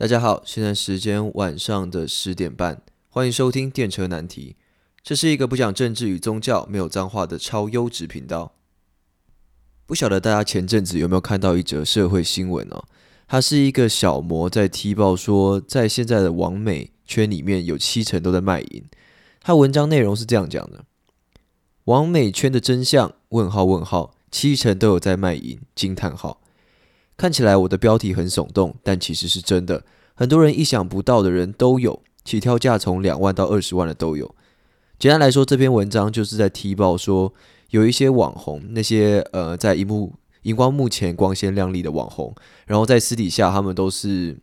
大家好，现在时间晚上的十点半，欢迎收听电车难题。这是一个不讲政治与宗教、没有脏话的超优质频道。不晓得大家前阵子有没有看到一则社会新闻哦？它是一个小模在踢爆说，在现在的网美圈里面有七成都在卖淫。他文章内容是这样讲的：网美圈的真相？问号问号，七成都有在卖淫？惊叹号！看起来我的标题很耸动，但其实是真的。很多人意想不到的人都有，起跳价从两万到二十万的都有。简单来说，这篇文章就是在踢爆说，有一些网红，那些呃在荧幕荧光幕前光鲜亮丽的网红，然后在私底下他们都是，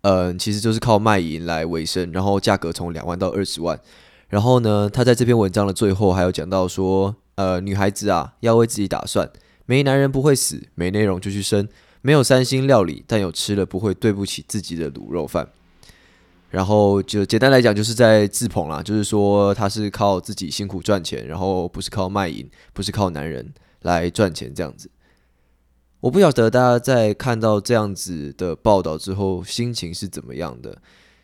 嗯，其实就是靠卖淫来维生，然后价格从两万到二十万。然后呢，他在这篇文章的最后还有讲到说，呃，女孩子啊要为自己打算。没男人不会死，没内容就去生。没有三星料理，但有吃了不会对不起自己的卤肉饭。然后就简单来讲，就是在自捧啦，就是说他是靠自己辛苦赚钱，然后不是靠卖淫，不是靠男人来赚钱这样子。我不晓得大家在看到这样子的报道之后，心情是怎么样的？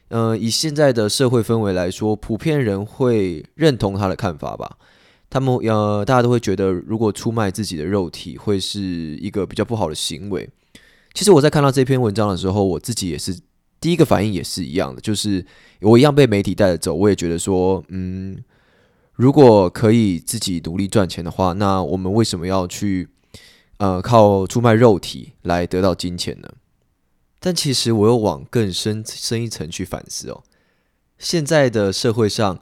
嗯，以现在的社会氛围来说，普遍人会认同他的看法吧。他们呃，大家都会觉得，如果出卖自己的肉体，会是一个比较不好的行为。其实我在看到这篇文章的时候，我自己也是第一个反应也是一样的，就是我一样被媒体带着走。我也觉得说，嗯，如果可以自己努力赚钱的话，那我们为什么要去呃靠出卖肉体来得到金钱呢？但其实我又往更深深一层去反思哦，现在的社会上。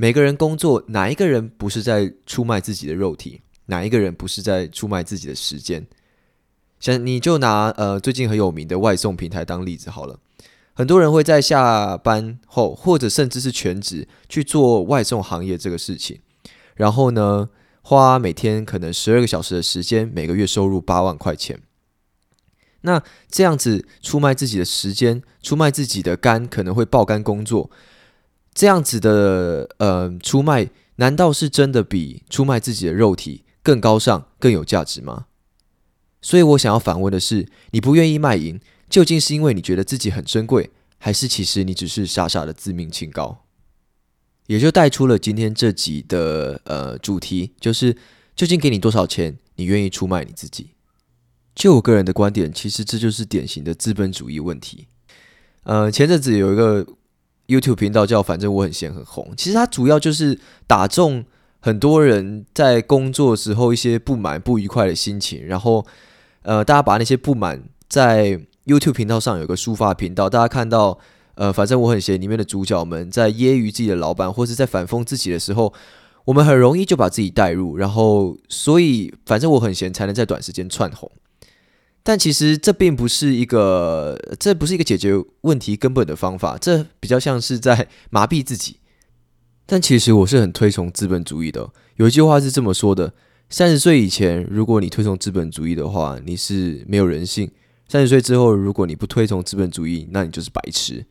每个人工作，哪一个人不是在出卖自己的肉体？哪一个人不是在出卖自己的时间？像你就拿呃最近很有名的外送平台当例子好了，很多人会在下班后，或者甚至是全职去做外送行业这个事情，然后呢，花每天可能十二个小时的时间，每个月收入八万块钱。那这样子出卖自己的时间，出卖自己的肝，可能会爆肝工作。这样子的呃出卖，难道是真的比出卖自己的肉体更高尚、更有价值吗？所以我想要反问的是：你不愿意卖淫，究竟是因为你觉得自己很珍贵，还是其实你只是傻傻的自命清高？也就带出了今天这集的呃主题，就是究竟给你多少钱，你愿意出卖你自己？就我个人的观点，其实这就是典型的资本主义问题。呃，前阵子有一个。YouTube 频道叫“反正我很闲很红”，其实它主要就是打中很多人在工作时候一些不满、不愉快的心情，然后呃，大家把那些不满在 YouTube 频道上有个抒发频道，大家看到呃“反正我很闲”里面的主角们在揶揄自己的老板，或是在反讽自己的时候，我们很容易就把自己带入，然后所以“反正我很闲”才能在短时间窜红。但其实这并不是一个，这不是一个解决问题根本的方法，这比较像是在 麻痹自己。但其实我是很推崇资本主义的。有一句话是这么说的：三十岁以前，如果你推崇资本主义的话，你是没有人性；三十岁之后，如果你不推崇资本主义，那你就是白痴。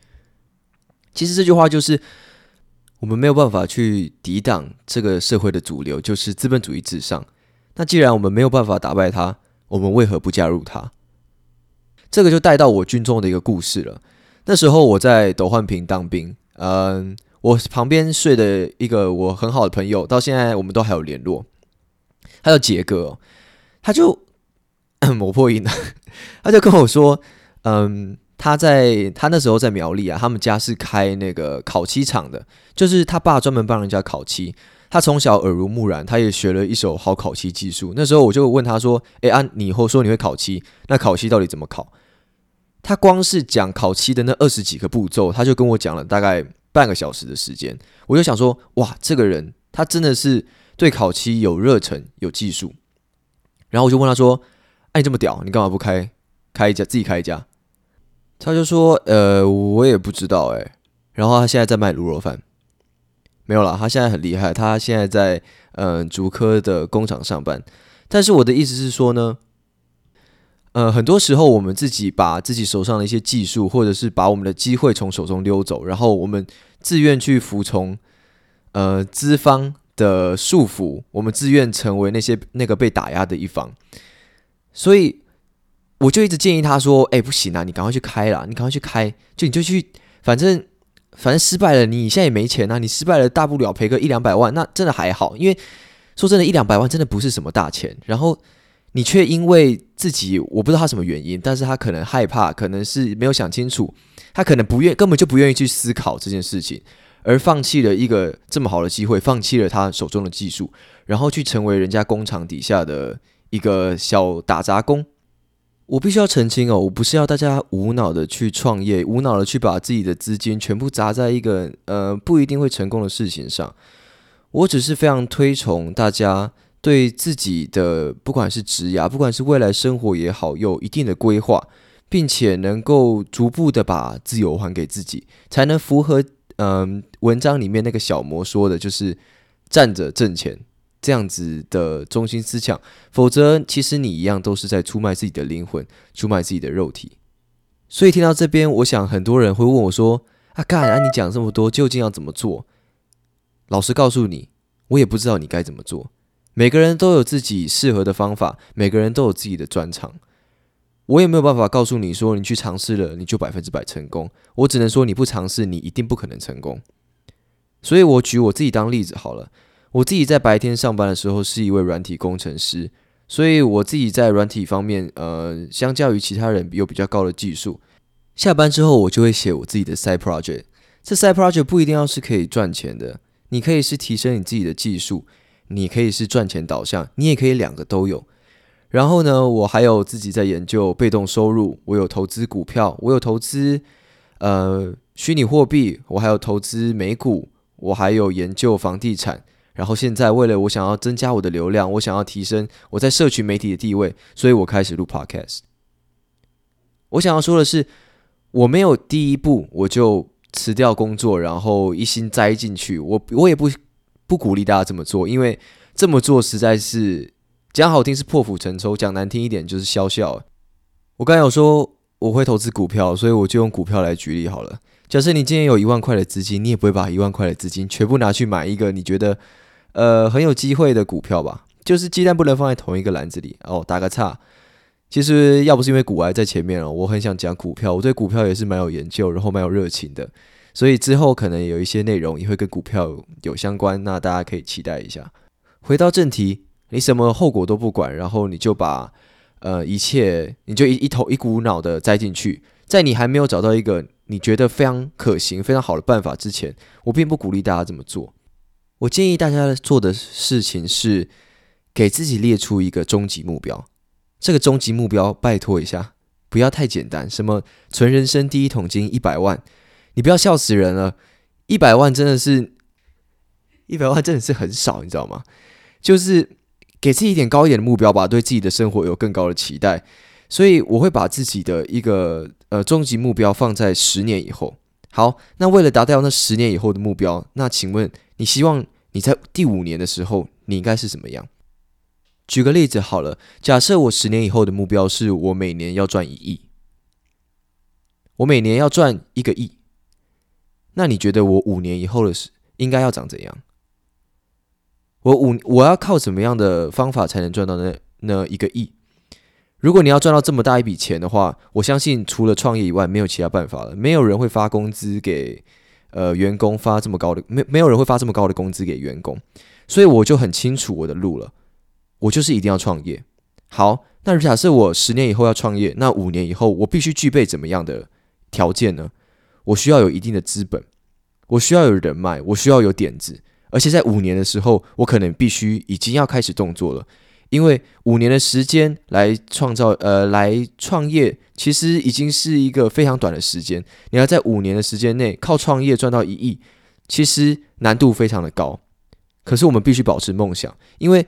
其实这句话就是我们没有办法去抵挡这个社会的主流，就是资本主义至上。那既然我们没有办法打败它，我们为何不加入他？这个就带到我军中的一个故事了。那时候我在斗焕平当兵，嗯，我旁边睡的一个我很好的朋友，到现在我们都还有联络。他叫杰哥，他就 磨破音了，他就跟我说，嗯，他在他那时候在苗栗啊，他们家是开那个烤漆厂的，就是他爸专门帮人家烤漆。他从小耳濡目染，他也学了一手好烤漆技术。那时候我就问他说：“诶，啊，你以后说你会烤漆，那烤漆到底怎么烤？”他光是讲烤漆的那二十几个步骤，他就跟我讲了大概半个小时的时间。我就想说：“哇，这个人他真的是对烤漆有热忱、有技术。”然后我就问他说：“哎，你这么屌，你干嘛不开开一家自己开一家？”他就说：“呃，我也不知道哎。”然后他现在在卖卤肉饭。没有了，他现在很厉害，他现在在嗯竹科的工厂上班。但是我的意思是说呢，呃，很多时候我们自己把自己手上的一些技术，或者是把我们的机会从手中溜走，然后我们自愿去服从呃资方的束缚，我们自愿成为那些那个被打压的一方。所以我就一直建议他说：“哎，不行啊，你赶快去开啦，你赶快去开，就你就去，反正反正失败了，你现在也没钱啊，你失败了大不了赔个一两百万，那真的还好，因为说真的，一两百万真的不是什么大钱。然后你却因为自己我不知道他什么原因，但是他可能害怕，可能是没有想清楚，他可能不愿根本就不愿意去思考这件事情，而放弃了一个这么好的机会，放弃了他手中的技术，然后去成为人家工厂底下的一个小打杂工。”我必须要澄清哦，我不是要大家无脑的去创业，无脑的去把自己的资金全部砸在一个呃不一定会成功的事情上。我只是非常推崇大家对自己的不管是职业，不管是未来生活也好，有一定的规划，并且能够逐步的把自由还给自己，才能符合嗯文章里面那个小魔说的，就是站着挣钱。这样子的中心思想，否则其实你一样都是在出卖自己的灵魂，出卖自己的肉体。所以听到这边，我想很多人会问我说：“啊，干啊，你讲这么多，究竟要怎么做？”老实告诉你，我也不知道你该怎么做。每个人都有自己适合的方法，每个人都有自己的专长。我也没有办法告诉你说，你去尝试了，你就百分之百成功。我只能说，你不尝试，你一定不可能成功。所以我举我自己当例子好了。我自己在白天上班的时候是一位软体工程师，所以我自己在软体方面，呃，相较于其他人有比较高的技术。下班之后，我就会写我自己的 sai project。这 sai project 不一定要是可以赚钱的，你可以是提升你自己的技术，你可以是赚钱导向，你也可以两个都有。然后呢，我还有自己在研究被动收入，我有投资股票，我有投资呃虚拟货币，我还有投资美股，我还有研究房地产。然后现在，为了我想要增加我的流量，我想要提升我在社群媒体的地位，所以我开始录 podcast。我想要说的是，我没有第一步我就辞掉工作，然后一心栽进去。我我也不不鼓励大家这么做，因为这么做实在是讲好听是破釜沉舟，讲难听一点就是笑笑。我刚才有说我会投资股票，所以我就用股票来举例好了。假设你今天有一万块的资金，你也不会把一万块的资金全部拿去买一个你觉得。呃，很有机会的股票吧，就是鸡蛋不能放在同一个篮子里哦。打个岔，其实要不是因为股癌在前面哦，我很想讲股票，我对股票也是蛮有研究，然后蛮有热情的，所以之后可能有一些内容也会跟股票有相关，那大家可以期待一下。回到正题，你什么后果都不管，然后你就把呃一切，你就一一头一股脑的栽进去，在你还没有找到一个你觉得非常可行、非常好的办法之前，我并不鼓励大家这么做。我建议大家做的事情是给自己列出一个终极目标。这个终极目标，拜托一下，不要太简单。什么存人生第一桶金一百万？你不要笑死人了！一百万真的是，一百万真的是很少，你知道吗？就是给自己一点高一点的目标吧，对自己的生活有更高的期待。所以我会把自己的一个呃终极目标放在十年以后。好，那为了达到那十年以后的目标，那请问你希望你在第五年的时候你应该是什么样？举个例子好了，假设我十年以后的目标是我每年要赚一亿，我每年要赚一个亿，那你觉得我五年以后的是应该要长怎样？我五我要靠什么样的方法才能赚到那那一个亿？如果你要赚到这么大一笔钱的话，我相信除了创业以外，没有其他办法了。没有人会发工资给呃员工发这么高的，没没有人会发这么高的工资给员工，所以我就很清楚我的路了。我就是一定要创业。好，那假设我十年以后要创业，那五年以后我必须具备怎么样的条件呢？我需要有一定的资本，我需要有人脉，我需要有点子，而且在五年的时候，我可能必须已经要开始动作了。因为五年的时间来创造，呃，来创业，其实已经是一个非常短的时间。你要在五年的时间内靠创业赚到一亿，其实难度非常的高。可是我们必须保持梦想，因为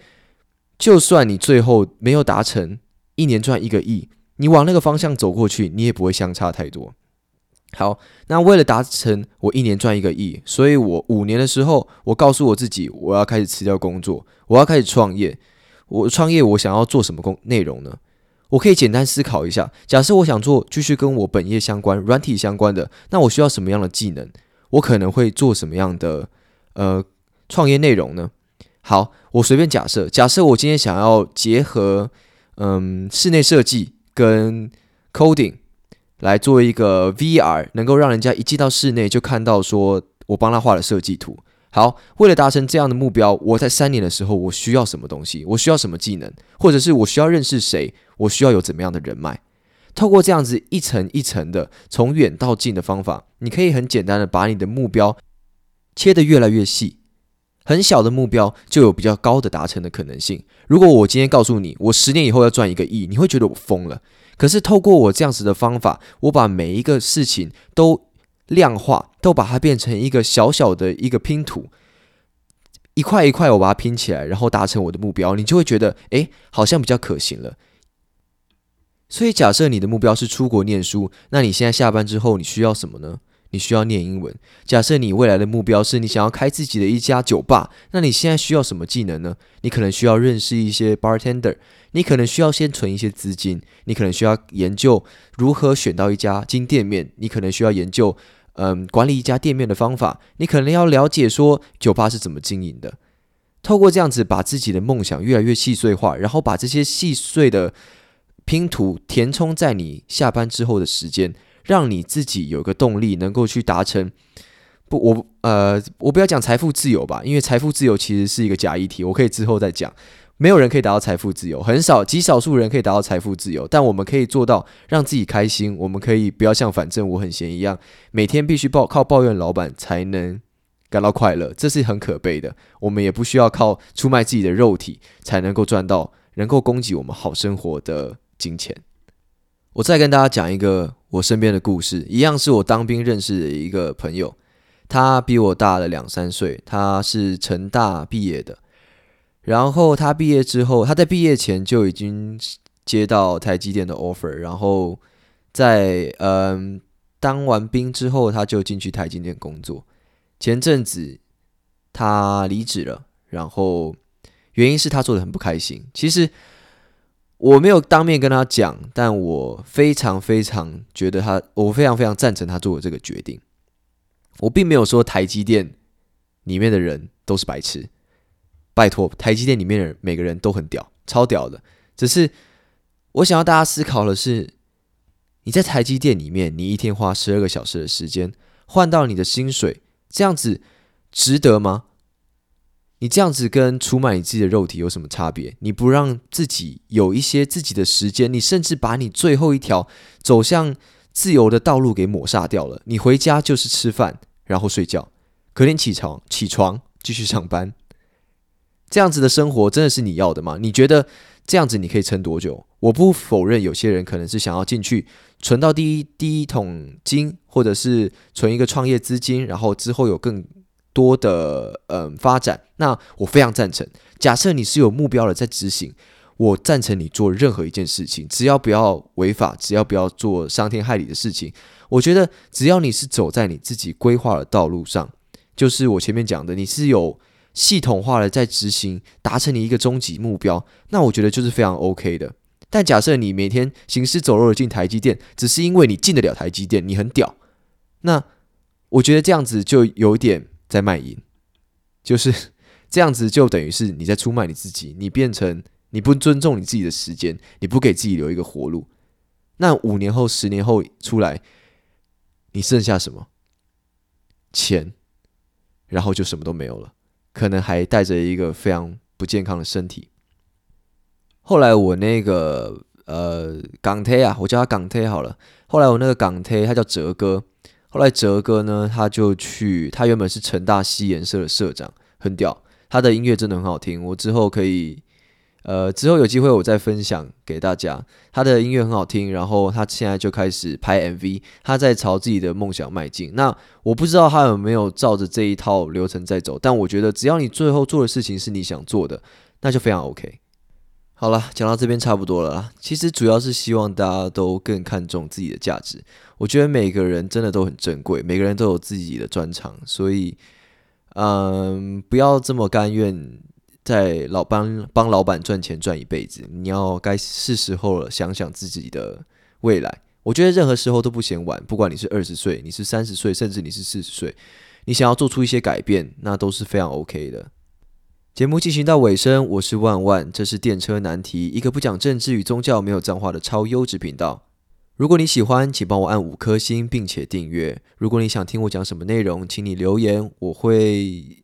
就算你最后没有达成一年赚一个亿，你往那个方向走过去，你也不会相差太多。好，那为了达成我一年赚一个亿，所以我五年的时候，我告诉我自己，我要开始辞掉工作，我要开始创业。我创业，我想要做什么工内容呢？我可以简单思考一下。假设我想做继续跟我本业相关、软体相关的，那我需要什么样的技能？我可能会做什么样的呃创业内容呢？好，我随便假设，假设我今天想要结合嗯室内设计跟 coding 来做一个 VR，能够让人家一进到室内就看到说我帮他画了设计图。好，为了达成这样的目标，我在三年的时候我需要什么东西？我需要什么技能？或者是我需要认识谁？我需要有怎么样的人脉？透过这样子一层一层的从远到近的方法，你可以很简单的把你的目标切得越来越细。很小的目标就有比较高的达成的可能性。如果我今天告诉你，我十年以后要赚一个亿，你会觉得我疯了。可是透过我这样子的方法，我把每一个事情都量化，都把它变成一个小小的一个拼图，一块一块我把它拼起来，然后达成我的目标，你就会觉得，诶，好像比较可行了。所以假设你的目标是出国念书，那你现在下班之后你需要什么呢？你需要念英文。假设你未来的目标是你想要开自己的一家酒吧，那你现在需要什么技能呢？你可能需要认识一些 bartender，你可能需要先存一些资金，你可能需要研究如何选到一家金店面，你可能需要研究嗯管理一家店面的方法，你可能要了解说酒吧是怎么经营的。透过这样子把自己的梦想越来越细碎化，然后把这些细碎的拼图填充在你下班之后的时间。让你自己有个动力，能够去达成不，我呃，我不要讲财富自由吧，因为财富自由其实是一个假议题，我可以之后再讲。没有人可以达到财富自由，很少极少数人可以达到财富自由，但我们可以做到让自己开心。我们可以不要像反正我很闲一样，每天必须抱靠抱怨老板才能感到快乐，这是很可悲的。我们也不需要靠出卖自己的肉体才能够赚到能够供给我们好生活的金钱。我再跟大家讲一个我身边的故事，一样是我当兵认识的一个朋友，他比我大了两三岁，他是成大毕业的，然后他毕业之后，他在毕业前就已经接到台积电的 offer，然后在嗯当完兵之后，他就进去台积电工作。前阵子他离职了，然后原因是他做的很不开心。其实。我没有当面跟他讲，但我非常非常觉得他，我非常非常赞成他做的这个决定。我并没有说台积电里面的人都是白痴，拜托，台积电里面的每个人都很屌，超屌的。只是我想要大家思考的是，你在台积电里面，你一天花十二个小时的时间换到你的薪水，这样子值得吗？你这样子跟出卖你自己的肉体有什么差别？你不让自己有一些自己的时间，你甚至把你最后一条走向自由的道路给抹杀掉了。你回家就是吃饭，然后睡觉，隔天起床起床继续上班，这样子的生活真的是你要的吗？你觉得这样子你可以撑多久？我不否认有些人可能是想要进去存到第一第一桶金，或者是存一个创业资金，然后之后有更。多的嗯发展，那我非常赞成。假设你是有目标的在执行，我赞成你做任何一件事情，只要不要违法，只要不要做伤天害理的事情。我觉得只要你是走在你自己规划的道路上，就是我前面讲的，你是有系统化的在执行，达成你一个终极目标，那我觉得就是非常 OK 的。但假设你每天行尸走肉的进台积电，只是因为你进得了台积电，你很屌，那我觉得这样子就有点。在卖淫，就是 这样子，就等于是你在出卖你自己，你变成你不尊重你自己的时间，你不给自己留一个活路。那五年后、十年后出来，你剩下什么？钱，然后就什么都没有了，可能还带着一个非常不健康的身体。后来我那个呃港推啊，我叫他港推好了。后来我那个港推，他叫哲哥。后来哲哥呢，他就去，他原本是成大西研社的社长，很屌，他的音乐真的很好听。我之后可以，呃，之后有机会我再分享给大家。他的音乐很好听，然后他现在就开始拍 MV，他在朝自己的梦想迈进。那我不知道他有没有照着这一套流程在走，但我觉得只要你最后做的事情是你想做的，那就非常 OK。好了，讲到这边差不多了啦。其实主要是希望大家都更看重自己的价值。我觉得每个人真的都很珍贵，每个人都有自己的专长，所以，嗯，不要这么甘愿在老帮帮老板赚钱赚一辈子。你要该是时候了，想想自己的未来。我觉得任何时候都不嫌晚，不管你是二十岁，你是三十岁，甚至你是四十岁，你想要做出一些改变，那都是非常 OK 的。节目进行到尾声，我是万万，这是电车难题，一个不讲政治与宗教、没有脏话的超优质频道。如果你喜欢，请帮我按五颗星，并且订阅。如果你想听我讲什么内容，请你留言，我会